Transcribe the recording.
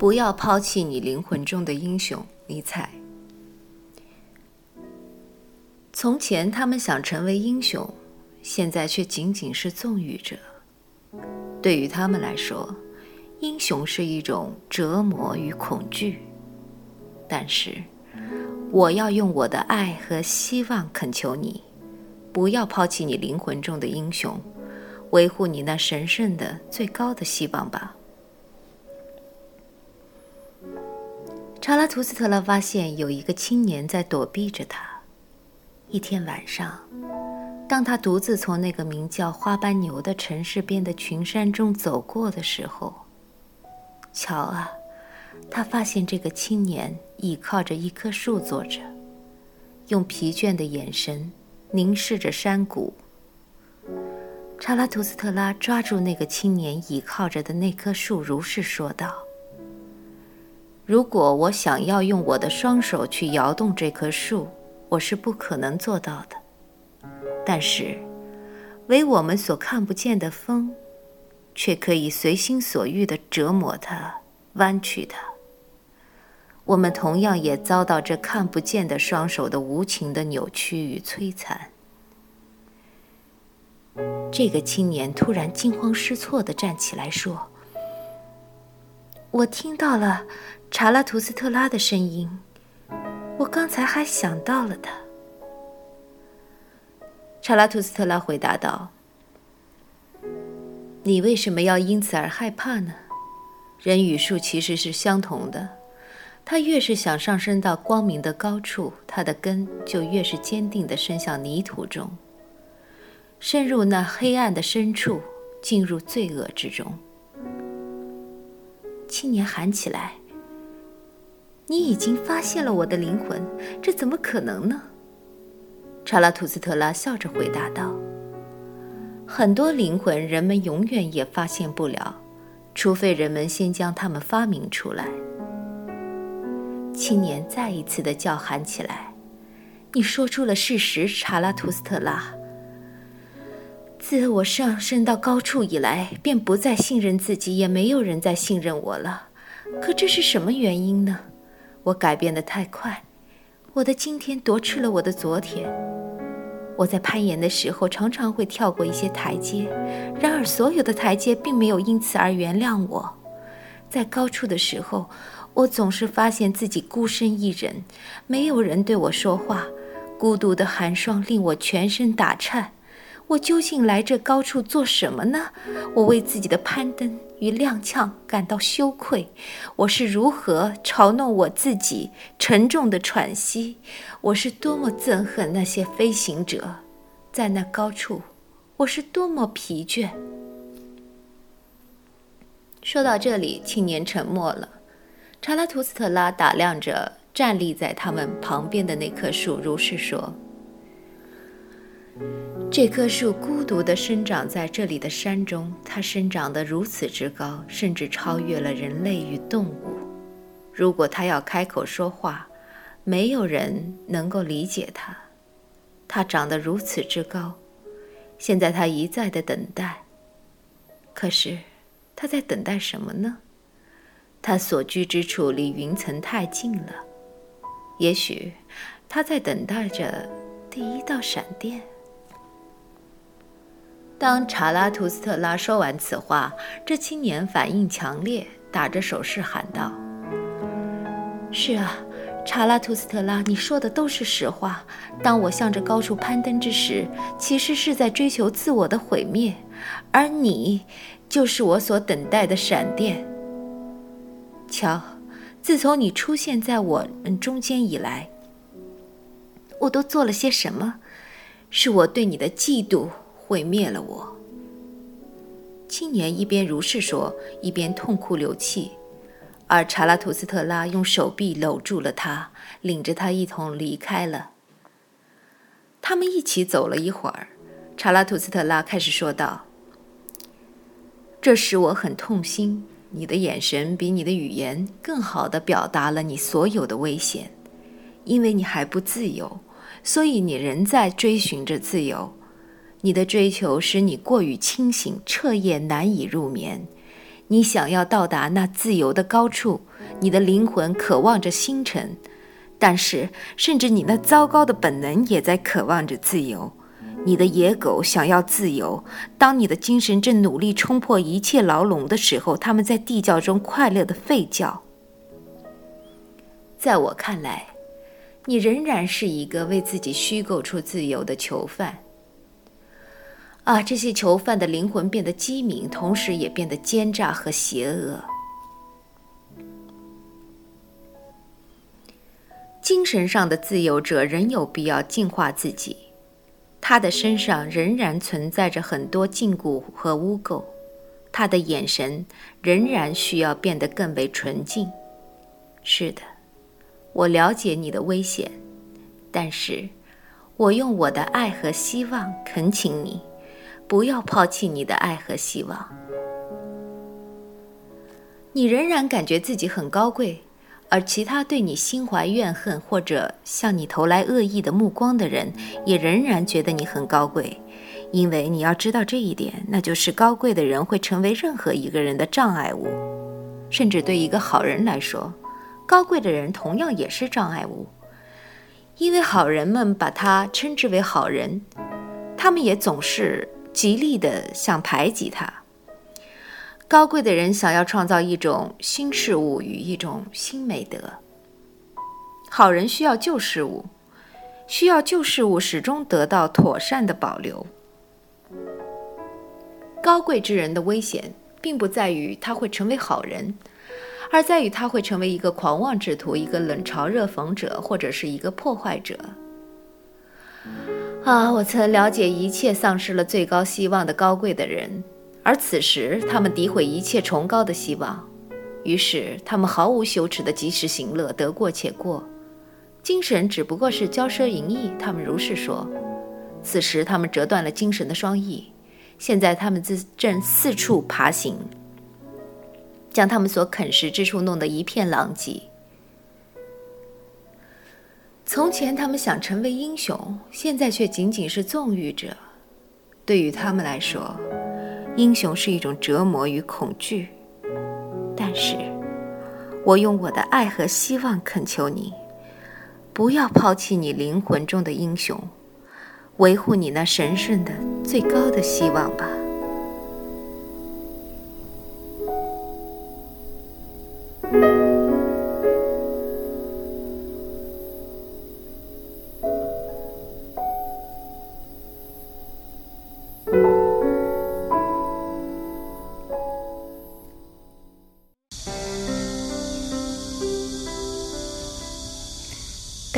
不要抛弃你灵魂中的英雄，尼采。从前他们想成为英雄，现在却仅仅是纵欲者。对于他们来说，英雄是一种折磨与恐惧。但是，我要用我的爱和希望恳求你，不要抛弃你灵魂中的英雄，维护你那神圣的最高的希望吧。查拉图斯特拉发现有一个青年在躲避着他。一天晚上，当他独自从那个名叫花斑牛的城市边的群山中走过的时候，瞧啊，他发现这个青年倚靠着一棵树坐着，用疲倦的眼神凝视着山谷。查拉图斯特拉抓住那个青年倚靠着的那棵树，如是说道。如果我想要用我的双手去摇动这棵树，我是不可能做到的。但是，为我们所看不见的风，却可以随心所欲地折磨它、弯曲它。我们同样也遭到这看不见的双手的无情的扭曲与摧残。这个青年突然惊慌失措地站起来说：“我听到了。”查拉图斯特拉的声音，我刚才还想到了他。查拉图斯特拉回答道：“你为什么要因此而害怕呢？人与树其实是相同的，它越是想上升到光明的高处，它的根就越是坚定地伸向泥土中，深入那黑暗的深处，进入罪恶之中。”青年喊起来。你已经发现了我的灵魂，这怎么可能呢？查拉图斯特拉笑着回答道：“很多灵魂，人们永远也发现不了，除非人们先将它们发明出来。”青年再一次的叫喊起来：“你说出了事实，查拉图斯特拉。自我上升到高处以来，便不再信任自己，也没有人再信任我了。可这是什么原因呢？”我改变的太快，我的今天夺去了我的昨天。我在攀岩的时候常常会跳过一些台阶，然而所有的台阶并没有因此而原谅我。在高处的时候，我总是发现自己孤身一人，没有人对我说话，孤独的寒霜令我全身打颤。我究竟来这高处做什么呢？我为自己的攀登与踉跄感到羞愧。我是如何嘲弄我自己？沉重的喘息。我是多么憎恨那些飞行者，在那高处，我是多么疲倦。说到这里，青年沉默了。查拉图斯特拉打量着站立在他们旁边的那棵树，如是说。这棵树孤独地生长在这里的山中，它生长得如此之高，甚至超越了人类与动物。如果它要开口说话，没有人能够理解它。它长得如此之高，现在它一再的等待。可是，它在等待什么呢？它所居之处离云层太近了。也许，它在等待着第一道闪电。当查拉图斯特拉说完此话，这青年反应强烈，打着手势喊道：“是啊，查拉图斯特拉，你说的都是实话。当我向着高处攀登之时，其实是在追求自我的毁灭，而你，就是我所等待的闪电。瞧，自从你出现在我们中间以来，我都做了些什么？是我对你的嫉妒。”毁灭了我。青年一边如是说，一边痛哭流涕，而查拉图斯特拉用手臂搂住了他，领着他一同离开了。他们一起走了一会儿，查拉图斯特拉开始说道：“这使我很痛心。你的眼神比你的语言更好的表达了你所有的危险，因为你还不自由，所以你仍在追寻着自由。你的追求使你过于清醒，彻夜难以入眠。”你想要到达那自由的高处，你的灵魂渴望着星辰，但是甚至你那糟糕的本能也在渴望着自由。你的野狗想要自由，当你的精神正努力冲破一切牢笼的时候，他们在地窖中快乐的吠叫。在我看来，你仍然是一个为自己虚构出自由的囚犯。啊！这些囚犯的灵魂变得机敏，同时也变得奸诈和邪恶。精神上的自由者仍有必要净化自己，他的身上仍然存在着很多禁锢和污垢，他的眼神仍然需要变得更为纯净。是的，我了解你的危险，但是我用我的爱和希望恳请你。不要抛弃你的爱和希望。你仍然感觉自己很高贵，而其他对你心怀怨恨或者向你投来恶意的目光的人，也仍然觉得你很高贵。因为你要知道这一点，那就是高贵的人会成为任何一个人的障碍物，甚至对一个好人来说，高贵的人同样也是障碍物，因为好人们把他称之为好人，他们也总是。极力的想排挤他。高贵的人想要创造一种新事物与一种新美德。好人需要旧事物，需要旧事物始终得到妥善的保留。高贵之人的危险，并不在于他会成为好人，而在于他会成为一个狂妄之徒，一个冷嘲热讽者，或者是一个破坏者。啊！我曾了解一切丧失了最高希望的高贵的人，而此时他们诋毁一切崇高的希望，于是他们毫无羞耻的及时行乐，得过且过。精神只不过是骄奢淫逸，他们如是说。此时他们折断了精神的双翼，现在他们自正四处爬行，将他们所啃食之处弄得一片狼藉。从前，他们想成为英雄，现在却仅仅是纵欲者。对于他们来说，英雄是一种折磨与恐惧。但是，我用我的爱和希望恳求你，不要抛弃你灵魂中的英雄，维护你那神圣的最高的希望吧。